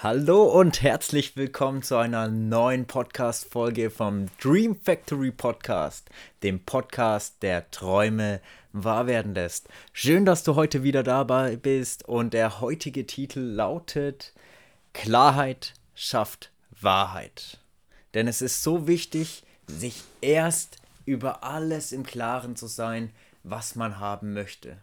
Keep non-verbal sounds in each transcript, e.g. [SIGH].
Hallo und herzlich willkommen zu einer neuen Podcast-Folge vom Dream Factory Podcast, dem Podcast, der Träume wahr werden lässt. Schön, dass du heute wieder dabei bist und der heutige Titel lautet Klarheit schafft Wahrheit. Denn es ist so wichtig, sich erst über alles im Klaren zu sein, was man haben möchte.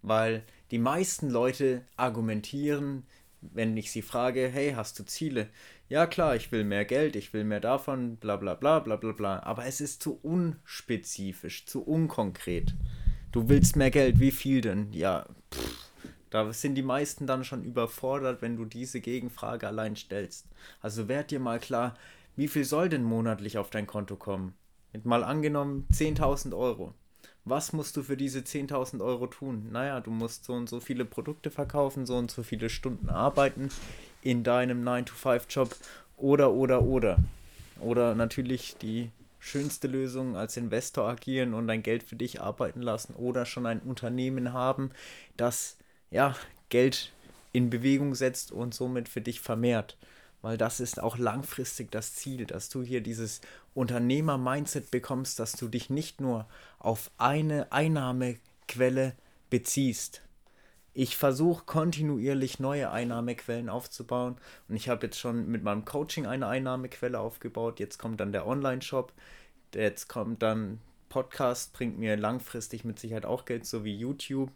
Weil die meisten Leute argumentieren, wenn ich sie frage, hey, hast du Ziele? Ja klar, ich will mehr Geld, ich will mehr davon, bla bla bla bla bla bla. Aber es ist zu unspezifisch, zu unkonkret. Du willst mehr Geld, wie viel denn? Ja, pff, da sind die meisten dann schon überfordert, wenn du diese Gegenfrage allein stellst. Also werd dir mal klar, wie viel soll denn monatlich auf dein Konto kommen? Mal angenommen 10.000 Euro was musst du für diese 10.000 Euro tun? Naja, du musst so und so viele Produkte verkaufen, so und so viele Stunden arbeiten in deinem 9-to-5-Job oder, oder, oder. Oder natürlich die schönste Lösung als Investor agieren und dein Geld für dich arbeiten lassen oder schon ein Unternehmen haben, das ja Geld in Bewegung setzt und somit für dich vermehrt weil das ist auch langfristig das Ziel, dass du hier dieses Unternehmer-Mindset bekommst, dass du dich nicht nur auf eine Einnahmequelle beziehst. Ich versuche kontinuierlich neue Einnahmequellen aufzubauen und ich habe jetzt schon mit meinem Coaching eine Einnahmequelle aufgebaut. Jetzt kommt dann der Online-Shop, jetzt kommt dann Podcast, bringt mir langfristig mit Sicherheit auch Geld, so wie YouTube.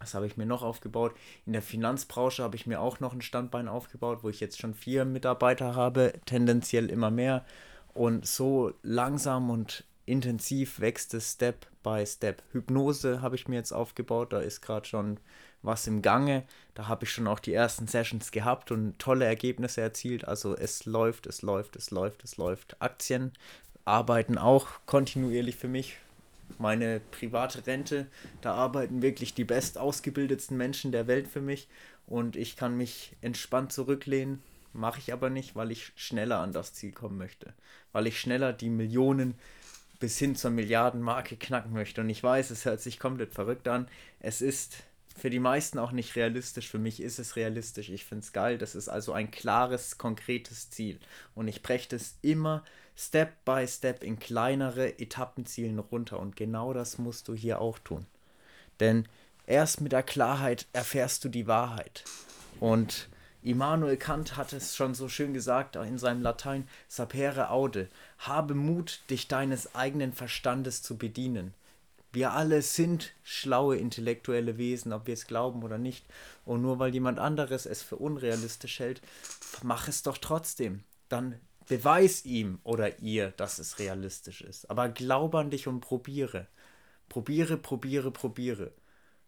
Was habe ich mir noch aufgebaut? In der Finanzbranche habe ich mir auch noch ein Standbein aufgebaut, wo ich jetzt schon vier Mitarbeiter habe, tendenziell immer mehr. Und so langsam und intensiv wächst es Step by Step. Hypnose habe ich mir jetzt aufgebaut, da ist gerade schon was im Gange. Da habe ich schon auch die ersten Sessions gehabt und tolle Ergebnisse erzielt. Also es läuft, es läuft, es läuft, es läuft. Aktien arbeiten auch kontinuierlich für mich meine private Rente. Da arbeiten wirklich die bestausgebildetsten Menschen der Welt für mich und ich kann mich entspannt zurücklehnen. Mache ich aber nicht, weil ich schneller an das Ziel kommen möchte. Weil ich schneller die Millionen bis hin zur Milliardenmarke knacken möchte. Und ich weiß, es hört sich komplett verrückt an. Es ist für die meisten auch nicht realistisch. Für mich ist es realistisch. Ich finde es geil. Das ist also ein klares, konkretes Ziel. Und ich breche das immer Step by Step in kleinere Etappenzielen runter. Und genau das musst du hier auch tun. Denn erst mit der Klarheit erfährst du die Wahrheit. Und Immanuel Kant hat es schon so schön gesagt in seinem Latein, sapere aude, habe Mut, dich deines eigenen Verstandes zu bedienen. Wir alle sind schlaue intellektuelle Wesen, ob wir es glauben oder nicht. Und nur weil jemand anderes es für unrealistisch hält, mach es doch trotzdem. Dann beweis ihm oder ihr, dass es realistisch ist. Aber glaube an dich und probiere. Probiere, probiere, probiere.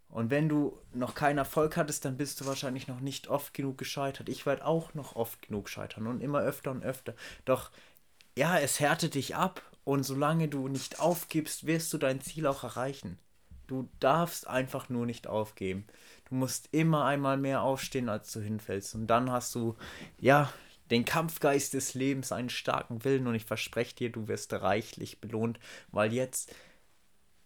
Und wenn du noch keinen Erfolg hattest, dann bist du wahrscheinlich noch nicht oft genug gescheitert. Ich werde auch noch oft genug scheitern und immer öfter und öfter. Doch ja, es härtet dich ab und solange du nicht aufgibst, wirst du dein Ziel auch erreichen. Du darfst einfach nur nicht aufgeben. Du musst immer einmal mehr aufstehen, als du hinfällst. Und dann hast du, ja, den Kampfgeist des Lebens, einen starken Willen. Und ich verspreche dir, du wirst reichlich belohnt, weil jetzt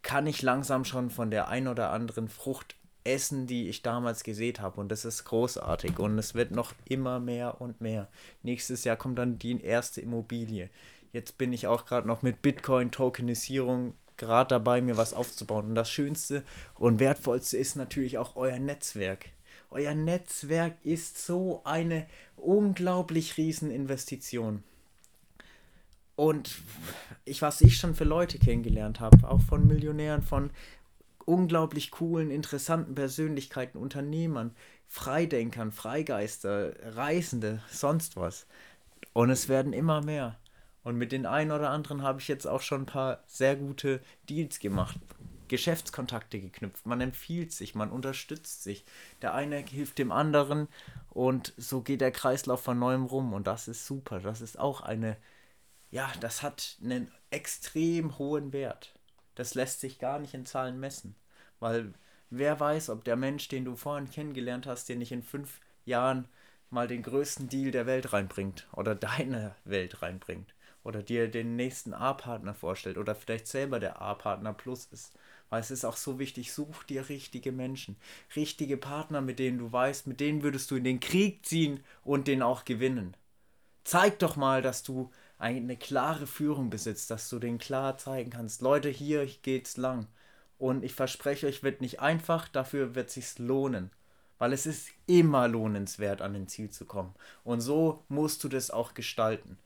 kann ich langsam schon von der ein oder anderen Frucht essen, die ich damals gesät habe. Und das ist großartig. Und es wird noch immer mehr und mehr. Nächstes Jahr kommt dann die erste Immobilie. Jetzt bin ich auch gerade noch mit Bitcoin-Tokenisierung gerade dabei, mir was aufzubauen. Und das Schönste und Wertvollste ist natürlich auch euer Netzwerk. Euer Netzwerk ist so eine unglaublich riesen Investition. Und ich, was ich schon für Leute kennengelernt habe, auch von Millionären, von unglaublich coolen, interessanten Persönlichkeiten, Unternehmern, Freidenkern, Freigeister, Reisende, sonst was. Und es werden immer mehr. Und mit den einen oder anderen habe ich jetzt auch schon ein paar sehr gute Deals gemacht. Geschäftskontakte geknüpft. Man empfiehlt sich, man unterstützt sich. Der eine hilft dem anderen und so geht der Kreislauf von neuem rum. Und das ist super. Das ist auch eine, ja, das hat einen extrem hohen Wert. Das lässt sich gar nicht in Zahlen messen. Weil wer weiß, ob der Mensch, den du vorhin kennengelernt hast, dir nicht in fünf Jahren mal den größten Deal der Welt reinbringt oder deine Welt reinbringt oder dir den nächsten A-Partner vorstellt oder vielleicht selber der A-Partner plus ist. Weil es ist auch so wichtig, such dir richtige Menschen, richtige Partner, mit denen du weißt, mit denen würdest du in den Krieg ziehen und den auch gewinnen. Zeig doch mal, dass du eine klare Führung besitzt, dass du den klar zeigen kannst. Leute, hier geht's lang. Und ich verspreche euch, wird nicht einfach, dafür wird sich's lohnen. Weil es ist immer lohnenswert, an den Ziel zu kommen. Und so musst du das auch gestalten.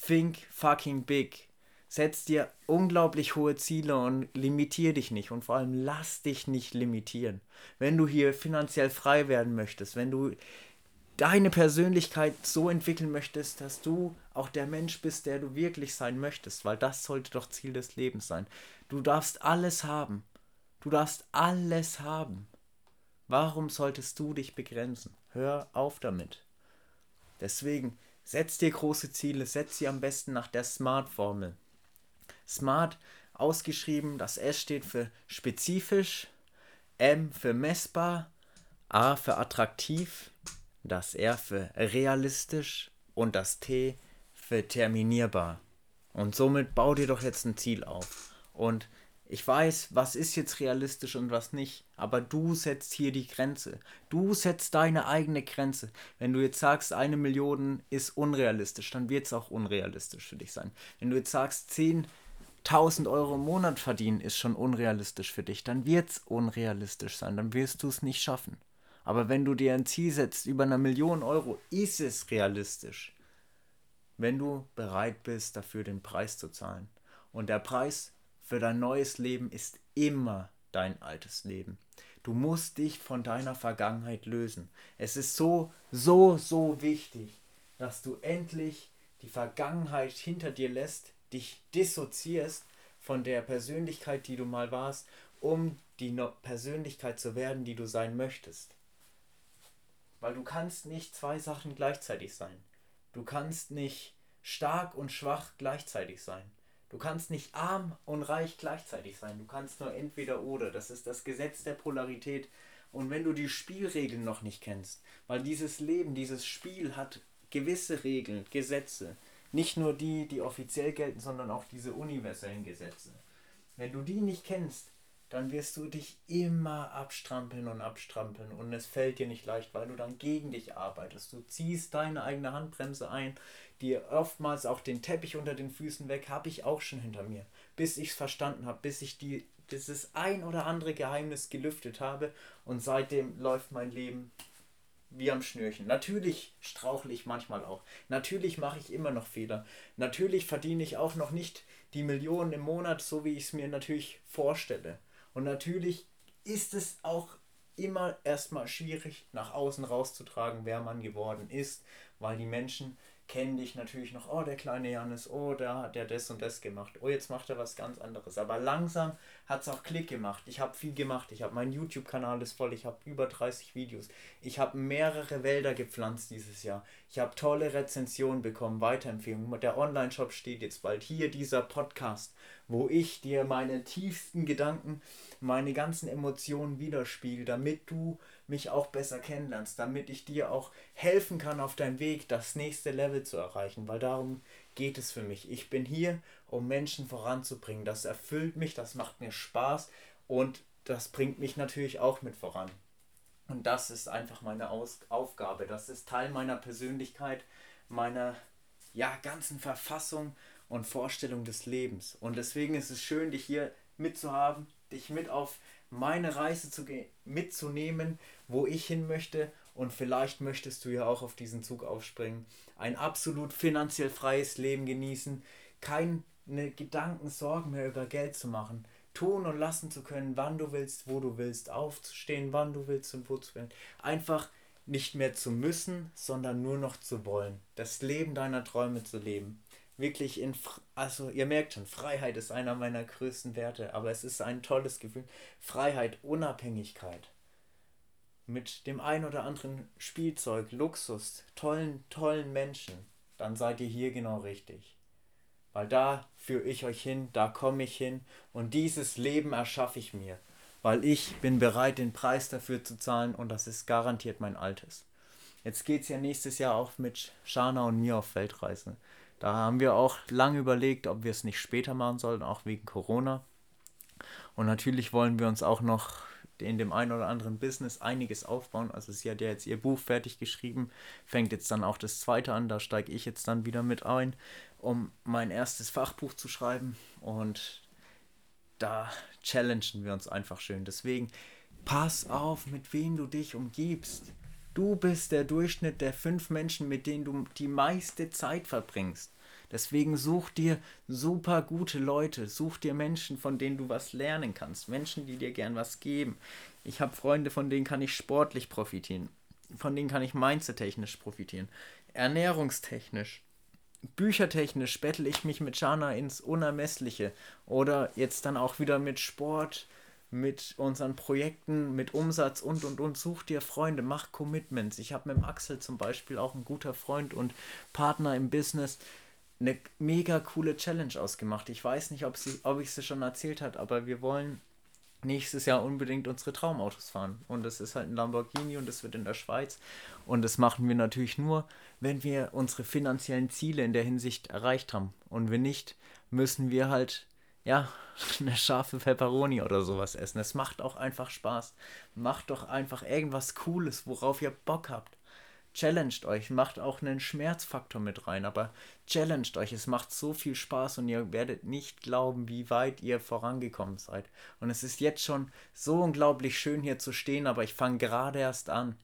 Think fucking big. Setz dir unglaublich hohe Ziele und limitier dich nicht. Und vor allem lass dich nicht limitieren. Wenn du hier finanziell frei werden möchtest, wenn du deine Persönlichkeit so entwickeln möchtest, dass du auch der Mensch bist, der du wirklich sein möchtest, weil das sollte doch Ziel des Lebens sein. Du darfst alles haben. Du darfst alles haben. Warum solltest du dich begrenzen? Hör auf damit. Deswegen setz dir große Ziele, setz sie am besten nach der SMART-Formel. SMART ausgeschrieben, das S steht für spezifisch, M für messbar, A für attraktiv, das R für realistisch und das T für terminierbar. Und somit bau dir doch jetzt ein Ziel auf. Und ich weiß, was ist jetzt realistisch und was nicht, aber du setzt hier die Grenze. Du setzt deine eigene Grenze. Wenn du jetzt sagst, eine Million ist unrealistisch, dann wird es auch unrealistisch für dich sein. Wenn du jetzt sagst, 10.000 Euro im Monat verdienen ist schon unrealistisch für dich, dann wird es unrealistisch sein, dann wirst du es nicht schaffen. Aber wenn du dir ein Ziel setzt über eine Million Euro, ist es realistisch. Wenn du bereit bist, dafür den Preis zu zahlen. Und der Preis für dein neues Leben ist immer dein altes Leben. Du musst dich von deiner Vergangenheit lösen. Es ist so, so, so wichtig, dass du endlich die Vergangenheit hinter dir lässt, dich dissoziierst von der Persönlichkeit, die du mal warst, um die Persönlichkeit zu werden, die du sein möchtest. Weil du kannst nicht zwei Sachen gleichzeitig sein. Du kannst nicht stark und schwach gleichzeitig sein. Du kannst nicht arm und reich gleichzeitig sein. Du kannst nur entweder oder. Das ist das Gesetz der Polarität. Und wenn du die Spielregeln noch nicht kennst, weil dieses Leben, dieses Spiel hat gewisse Regeln, Gesetze. Nicht nur die, die offiziell gelten, sondern auch diese universellen Gesetze. Wenn du die nicht kennst, dann wirst du dich immer abstrampeln und abstrampeln und es fällt dir nicht leicht, weil du dann gegen dich arbeitest. Du ziehst deine eigene Handbremse ein, dir oftmals auch den Teppich unter den Füßen weg, habe ich auch schon hinter mir, bis ich es verstanden habe, bis ich die, dieses ein oder andere Geheimnis gelüftet habe und seitdem läuft mein Leben wie am Schnürchen. Natürlich strauchle ich manchmal auch. Natürlich mache ich immer noch Fehler. Natürlich verdiene ich auch noch nicht die Millionen im Monat, so wie ich es mir natürlich vorstelle. Und natürlich ist es auch immer erstmal schwierig, nach außen rauszutragen, wer man geworden ist, weil die Menschen kennen dich natürlich noch, oh, der kleine Janis, oh, da hat der das und das gemacht, oh, jetzt macht er was ganz anderes. Aber langsam hat es auch Klick gemacht. Ich habe viel gemacht. Ich habe mein YouTube-Kanal ist voll. Ich habe über 30 Videos. Ich habe mehrere Wälder gepflanzt dieses Jahr. Ich habe tolle Rezensionen bekommen, Weiterempfehlungen. Der Online-Shop steht jetzt bald. Hier dieser Podcast wo ich dir meine tiefsten Gedanken, meine ganzen Emotionen widerspiegel, damit du mich auch besser kennenlernst, damit ich dir auch helfen kann auf deinem Weg, das nächste Level zu erreichen, weil darum geht es für mich. Ich bin hier, um Menschen voranzubringen. Das erfüllt mich, das macht mir Spaß und das bringt mich natürlich auch mit voran. Und das ist einfach meine Aus Aufgabe. Das ist Teil meiner Persönlichkeit, meiner ja, ganzen Verfassung und Vorstellung des Lebens. Und deswegen ist es schön, dich hier mitzuhaben, dich mit auf meine Reise zu mitzunehmen, wo ich hin möchte. Und vielleicht möchtest du ja auch auf diesen Zug aufspringen. Ein absolut finanziell freies Leben genießen. Keine Gedanken, Sorgen mehr über Geld zu machen. Tun und lassen zu können, wann du willst, wo du willst. Aufzustehen, wann du willst und wo du willst. Einfach nicht mehr zu müssen, sondern nur noch zu wollen. Das Leben deiner Träume zu leben wirklich in, also ihr merkt schon, Freiheit ist einer meiner größten Werte, aber es ist ein tolles Gefühl. Freiheit, Unabhängigkeit. Mit dem ein oder anderen Spielzeug, Luxus, tollen, tollen Menschen, dann seid ihr hier genau richtig. Weil da führe ich euch hin, da komme ich hin und dieses Leben erschaffe ich mir. Weil ich bin bereit, den Preis dafür zu zahlen und das ist garantiert mein Altes. Jetzt geht es ja nächstes Jahr auch mit Shana und mir auf Weltreise. Da haben wir auch lange überlegt, ob wir es nicht später machen sollten, auch wegen Corona. Und natürlich wollen wir uns auch noch in dem einen oder anderen Business einiges aufbauen. Also sie hat ja jetzt ihr Buch fertig geschrieben, fängt jetzt dann auch das zweite an, da steige ich jetzt dann wieder mit ein, um mein erstes Fachbuch zu schreiben. Und da challengen wir uns einfach schön. Deswegen pass auf, mit wem du dich umgibst. Du bist der Durchschnitt der fünf Menschen, mit denen du die meiste Zeit verbringst. Deswegen such dir super gute Leute, such dir Menschen, von denen du was lernen kannst, Menschen, die dir gern was geben. Ich habe Freunde, von denen kann ich sportlich profitieren, von denen kann ich mindset-technisch profitieren, ernährungstechnisch. Büchertechnisch bettel ich mich mit Shana ins Unermessliche oder jetzt dann auch wieder mit Sport, mit unseren Projekten, mit Umsatz und und und. Such dir Freunde, mach Commitments. Ich habe mit dem Axel zum Beispiel auch ein guter Freund und Partner im Business eine mega coole Challenge ausgemacht. Ich weiß nicht, ob, sie, ob ich sie schon erzählt habe, aber wir wollen nächstes Jahr unbedingt unsere Traumautos fahren. Und das ist halt ein Lamborghini und das wird in der Schweiz. Und das machen wir natürlich nur, wenn wir unsere finanziellen Ziele in der Hinsicht erreicht haben. Und wenn nicht, müssen wir halt, ja, [LAUGHS] eine scharfe Pepperoni oder sowas essen. Es macht auch einfach Spaß. Macht doch einfach irgendwas Cooles, worauf ihr Bock habt challenged euch, macht auch einen Schmerzfaktor mit rein, aber challenged euch, es macht so viel Spaß und ihr werdet nicht glauben, wie weit ihr vorangekommen seid. Und es ist jetzt schon so unglaublich schön hier zu stehen, aber ich fange gerade erst an.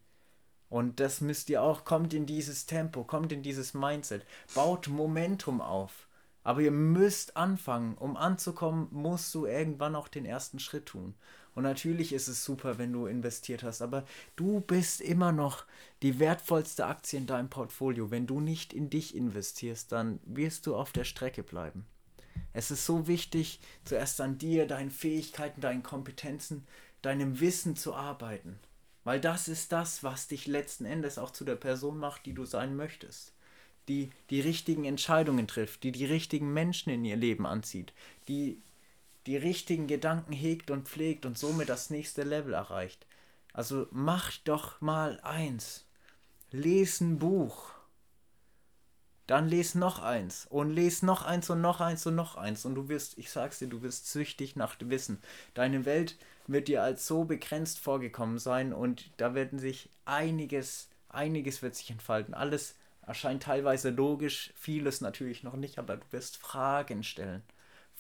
Und das müsst ihr auch, kommt in dieses Tempo, kommt in dieses Mindset, baut Momentum auf. Aber ihr müsst anfangen. Um anzukommen, musst du irgendwann auch den ersten Schritt tun. Und natürlich ist es super, wenn du investiert hast, aber du bist immer noch die wertvollste Aktie in deinem Portfolio. Wenn du nicht in dich investierst, dann wirst du auf der Strecke bleiben. Es ist so wichtig, zuerst an dir, deinen Fähigkeiten, deinen Kompetenzen, deinem Wissen zu arbeiten. Weil das ist das, was dich letzten Endes auch zu der Person macht, die du sein möchtest. Die die richtigen Entscheidungen trifft, die die richtigen Menschen in ihr Leben anzieht, die die richtigen Gedanken hegt und pflegt und somit das nächste Level erreicht. Also mach doch mal eins. Les ein Buch. Dann les noch eins und les noch eins und noch eins und noch eins und du wirst, ich sag's dir, du wirst süchtig nach Wissen. Deine Welt wird dir als so begrenzt vorgekommen sein und da werden sich einiges, einiges wird sich entfalten. Alles erscheint teilweise logisch, vieles natürlich noch nicht, aber du wirst Fragen stellen.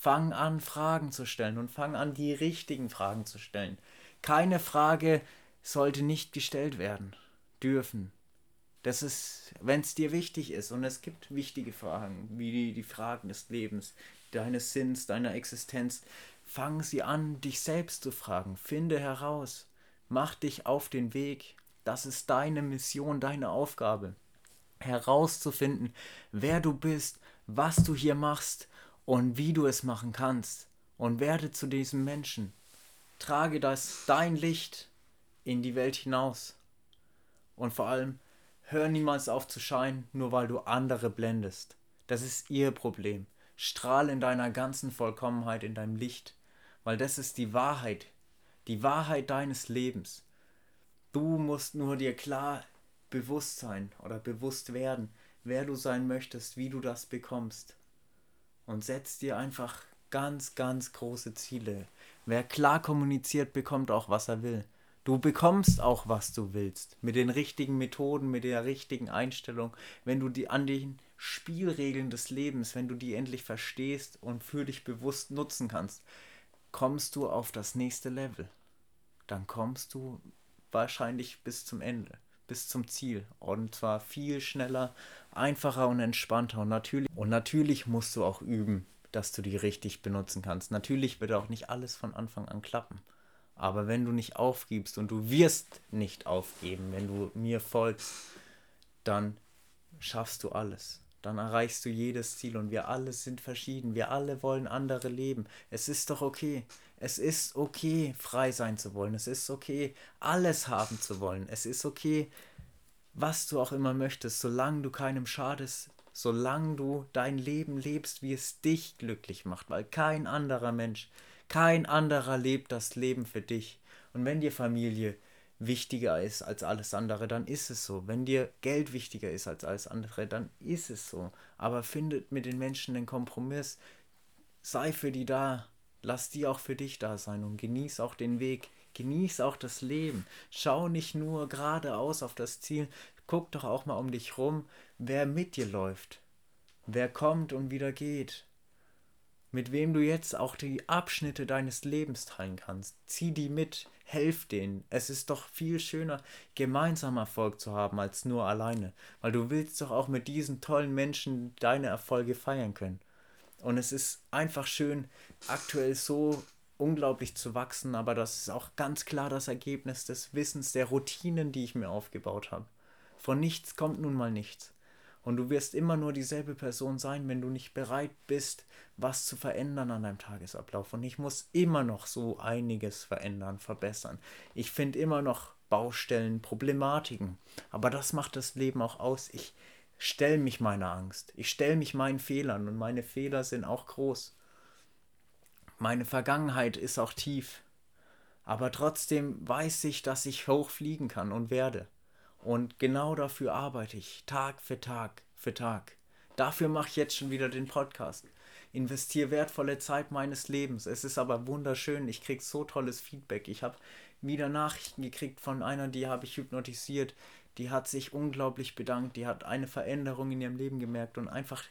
Fang an, Fragen zu stellen und fang an, die richtigen Fragen zu stellen. Keine Frage sollte nicht gestellt werden dürfen. Das ist, wenn es dir wichtig ist, und es gibt wichtige Fragen, wie die, die Fragen des Lebens, deines Sinns, deiner Existenz, fang sie an, dich selbst zu fragen. Finde heraus. Mach dich auf den Weg. Das ist deine Mission, deine Aufgabe. Herauszufinden, wer du bist, was du hier machst und wie du es machen kannst und werde zu diesem Menschen. Trage das dein Licht in die Welt hinaus. Und vor allem, hör niemals auf zu scheinen, nur weil du andere blendest. Das ist ihr Problem. Strahl in deiner ganzen Vollkommenheit in deinem Licht, weil das ist die Wahrheit, die Wahrheit deines Lebens. Du musst nur dir klar bewusst sein oder bewusst werden, wer du sein möchtest, wie du das bekommst und setz dir einfach ganz, ganz große Ziele. Wer klar kommuniziert, bekommt auch, was er will. Du bekommst auch, was du willst. Mit den richtigen Methoden, mit der richtigen Einstellung. Wenn du die an den Spielregeln des Lebens, wenn du die endlich verstehst und für dich bewusst nutzen kannst, kommst du auf das nächste Level. Dann kommst du wahrscheinlich bis zum Ende bis zum Ziel. Und zwar viel schneller, einfacher und entspannter. Und natürlich, und natürlich musst du auch üben, dass du die richtig benutzen kannst. Natürlich wird auch nicht alles von Anfang an klappen. Aber wenn du nicht aufgibst und du wirst nicht aufgeben, wenn du mir folgst, dann schaffst du alles. Dann erreichst du jedes Ziel und wir alle sind verschieden. Wir alle wollen andere leben. Es ist doch okay. Es ist okay, frei sein zu wollen. Es ist okay, alles haben zu wollen. Es ist okay, was du auch immer möchtest, solange du keinem schadest, solange du dein Leben lebst, wie es dich glücklich macht, weil kein anderer Mensch, kein anderer lebt das Leben für dich. Und wenn dir Familie wichtiger ist als alles andere, dann ist es so. Wenn dir Geld wichtiger ist als alles andere, dann ist es so. Aber findet mit den Menschen den Kompromiss, sei für die da, lass die auch für dich da sein und genieß auch den Weg, genieß auch das Leben. Schau nicht nur geradeaus auf das Ziel, guck doch auch mal um dich rum, wer mit dir läuft, wer kommt und wieder geht, mit wem du jetzt auch die Abschnitte deines Lebens teilen kannst. Zieh die mit, helf denen. Es ist doch viel schöner, gemeinsam Erfolg zu haben, als nur alleine, weil du willst doch auch mit diesen tollen Menschen deine Erfolge feiern können. Und es ist einfach schön, aktuell so unglaublich zu wachsen, aber das ist auch ganz klar das Ergebnis des Wissens, der Routinen, die ich mir aufgebaut habe. Von nichts kommt nun mal nichts. Und du wirst immer nur dieselbe Person sein, wenn du nicht bereit bist, was zu verändern an deinem Tagesablauf. Und ich muss immer noch so einiges verändern, verbessern. Ich finde immer noch Baustellen, Problematiken. Aber das macht das Leben auch aus. Ich stelle mich meiner Angst. Ich stelle mich meinen Fehlern. Und meine Fehler sind auch groß. Meine Vergangenheit ist auch tief. Aber trotzdem weiß ich, dass ich hochfliegen kann und werde. Und genau dafür arbeite ich, Tag für Tag für Tag. Dafür mache ich jetzt schon wieder den Podcast. Investiere wertvolle Zeit meines Lebens. Es ist aber wunderschön. Ich kriege so tolles Feedback. Ich habe wieder Nachrichten gekriegt von einer, die habe ich hypnotisiert. Die hat sich unglaublich bedankt. Die hat eine Veränderung in ihrem Leben gemerkt. Und einfach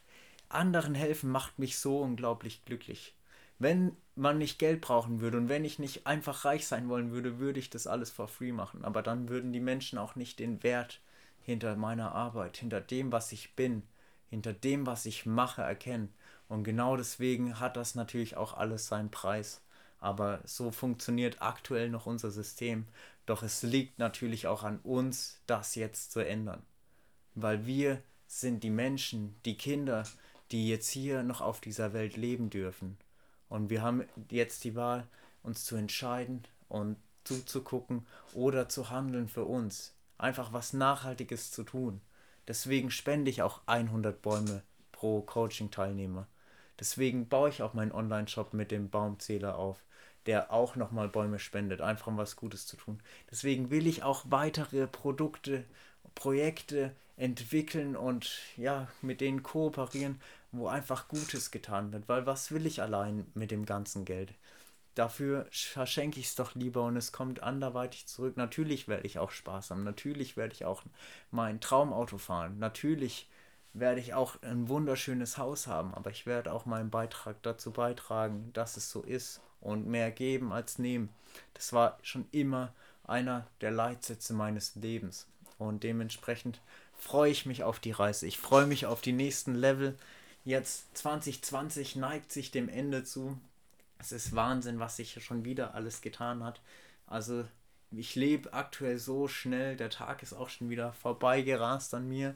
anderen helfen macht mich so unglaublich glücklich. Wenn man nicht Geld brauchen würde und wenn ich nicht einfach reich sein wollen würde, würde ich das alles for free machen. Aber dann würden die Menschen auch nicht den Wert hinter meiner Arbeit, hinter dem, was ich bin, hinter dem, was ich mache, erkennen. Und genau deswegen hat das natürlich auch alles seinen Preis. Aber so funktioniert aktuell noch unser System. Doch es liegt natürlich auch an uns, das jetzt zu ändern. Weil wir sind die Menschen, die Kinder, die jetzt hier noch auf dieser Welt leben dürfen. Und wir haben jetzt die Wahl, uns zu entscheiden und zuzugucken oder zu handeln für uns. Einfach was Nachhaltiges zu tun. Deswegen spende ich auch 100 Bäume pro Coaching-Teilnehmer. Deswegen baue ich auch meinen Online-Shop mit dem Baumzähler auf, der auch nochmal Bäume spendet, einfach um was Gutes zu tun. Deswegen will ich auch weitere Produkte, Projekte entwickeln und ja, mit denen kooperieren, wo einfach Gutes getan wird. Weil was will ich allein mit dem ganzen Geld? Dafür verschenke ich es doch lieber und es kommt anderweitig zurück. Natürlich werde ich auch Spaß haben. Natürlich werde ich auch mein Traumauto fahren. Natürlich werde ich auch ein wunderschönes Haus haben. Aber ich werde auch meinen Beitrag dazu beitragen, dass es so ist. Und mehr geben als nehmen. Das war schon immer einer der Leitsätze meines Lebens. Und dementsprechend freue ich mich auf die Reise. Ich freue mich auf die nächsten Level. Jetzt 2020 neigt sich dem Ende zu. Es ist Wahnsinn, was sich schon wieder alles getan hat. Also ich lebe aktuell so schnell, der Tag ist auch schon wieder vorbeigerast an mir,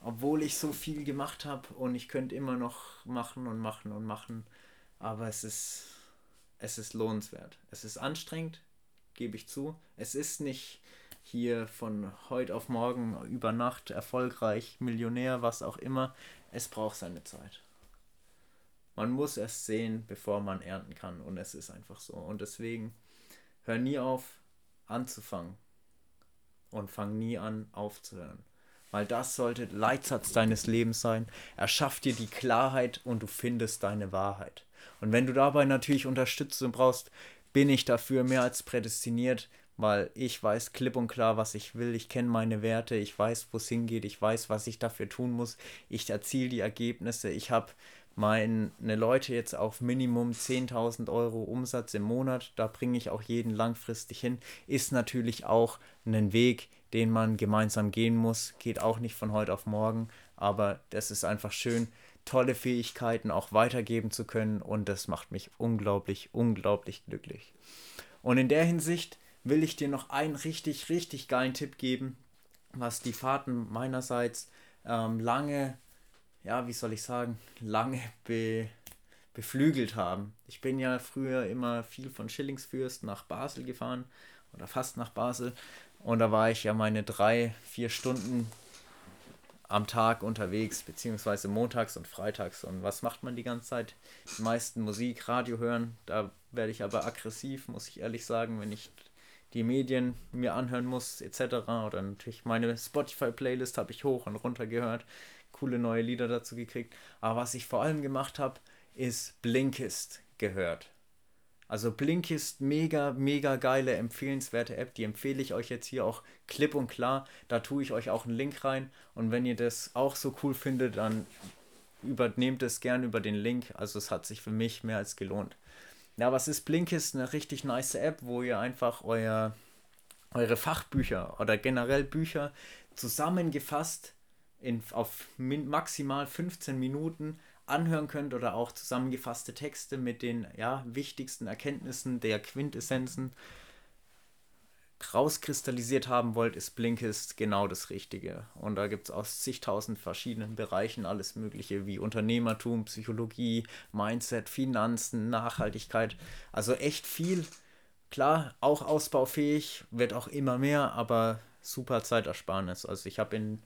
obwohl ich so viel gemacht habe und ich könnte immer noch machen und machen und machen. Aber es ist, es ist lohnenswert. Es ist anstrengend, gebe ich zu. Es ist nicht hier von heute auf morgen über Nacht erfolgreich, Millionär, was auch immer. Es braucht seine Zeit. Man muss es sehen, bevor man ernten kann. Und es ist einfach so. Und deswegen hör nie auf anzufangen. Und fang nie an aufzuhören. Weil das sollte Leitsatz deines Lebens sein. Er schafft dir die Klarheit und du findest deine Wahrheit. Und wenn du dabei natürlich Unterstützung brauchst, bin ich dafür mehr als prädestiniert, weil ich weiß klipp und klar, was ich will. Ich kenne meine Werte, ich weiß, wo es hingeht, ich weiß, was ich dafür tun muss. Ich erziele die Ergebnisse. Ich habe meine Leute jetzt auf Minimum 10.000 Euro Umsatz im Monat. Da bringe ich auch jeden langfristig hin. Ist natürlich auch ein Weg, den man gemeinsam gehen muss. Geht auch nicht von heute auf morgen, aber das ist einfach schön, tolle Fähigkeiten auch weitergeben zu können und das macht mich unglaublich, unglaublich glücklich. Und in der Hinsicht will ich dir noch einen richtig, richtig geilen Tipp geben, was die Fahrten meinerseits ähm, lange, ja, wie soll ich sagen, lange be, beflügelt haben. Ich bin ja früher immer viel von Schillingsfürst nach Basel gefahren oder fast nach Basel und da war ich ja meine drei, vier Stunden am Tag unterwegs, beziehungsweise montags und freitags. Und was macht man die ganze Zeit? Die meisten Musik, Radio hören. Da werde ich aber aggressiv, muss ich ehrlich sagen, wenn ich die Medien mir anhören muss, etc. Oder natürlich meine Spotify-Playlist habe ich hoch und runter gehört, coole neue Lieder dazu gekriegt. Aber was ich vor allem gemacht habe, ist Blinkist gehört. Also Blinkist, mega, mega geile, empfehlenswerte App. Die empfehle ich euch jetzt hier auch klipp und klar. Da tue ich euch auch einen Link rein. Und wenn ihr das auch so cool findet, dann übernehmt es gern über den Link. Also es hat sich für mich mehr als gelohnt. Ja, was ist Blinkist? Eine richtig nice App, wo ihr einfach euer, eure Fachbücher oder generell Bücher zusammengefasst in, auf maximal 15 Minuten anhören könnt oder auch zusammengefasste Texte mit den ja, wichtigsten Erkenntnissen der Quintessenzen rauskristallisiert haben wollt, ist Blinkist genau das Richtige. Und da gibt es aus zigtausend verschiedenen Bereichen alles Mögliche wie Unternehmertum, Psychologie, Mindset, Finanzen, Nachhaltigkeit. Also echt viel. Klar, auch ausbaufähig, wird auch immer mehr, aber super Zeitersparnis. Also ich habe in,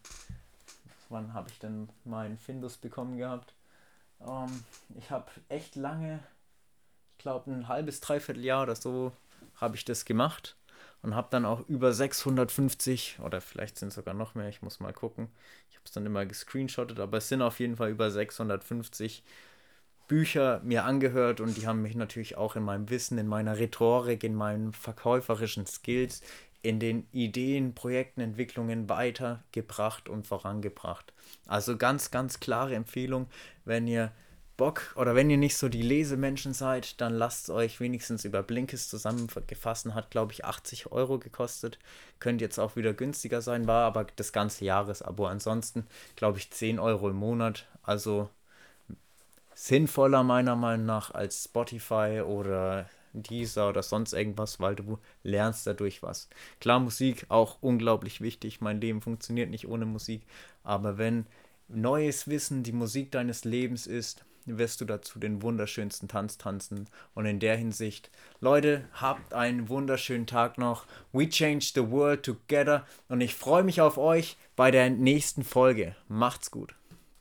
wann habe ich denn meinen Findus bekommen gehabt? Ähm, ich habe echt lange, ich glaube ein halbes, dreiviertel Jahr oder so, habe ich das gemacht und habe dann auch über 650 oder vielleicht sind es sogar noch mehr, ich muss mal gucken. Ich habe es dann immer gescreenshottet, aber es sind auf jeden Fall über 650 Bücher mir angehört und die haben mich natürlich auch in meinem Wissen, in meiner Rhetorik, in meinen verkäuferischen Skills, in den Ideen, Projekten, Entwicklungen weitergebracht und vorangebracht. Also ganz, ganz klare Empfehlung, wenn ihr Bock oder wenn ihr nicht so die Lesemenschen seid, dann lasst euch wenigstens über Blinkist zusammengefasst. Hat, glaube ich, 80 Euro gekostet. Könnte jetzt auch wieder günstiger sein, war aber das ganze Jahresabo. Ansonsten, glaube ich, 10 Euro im Monat. Also sinnvoller meiner Meinung nach als Spotify oder Deezer oder sonst irgendwas, weil du lernst dadurch was. Klar, Musik auch unglaublich wichtig. Mein Leben funktioniert nicht ohne Musik. Aber wenn neues Wissen die Musik deines Lebens ist, wirst du dazu den wunderschönsten Tanz tanzen. Und in der Hinsicht, Leute, habt einen wunderschönen Tag noch. We change the world together. Und ich freue mich auf euch bei der nächsten Folge. Macht's gut.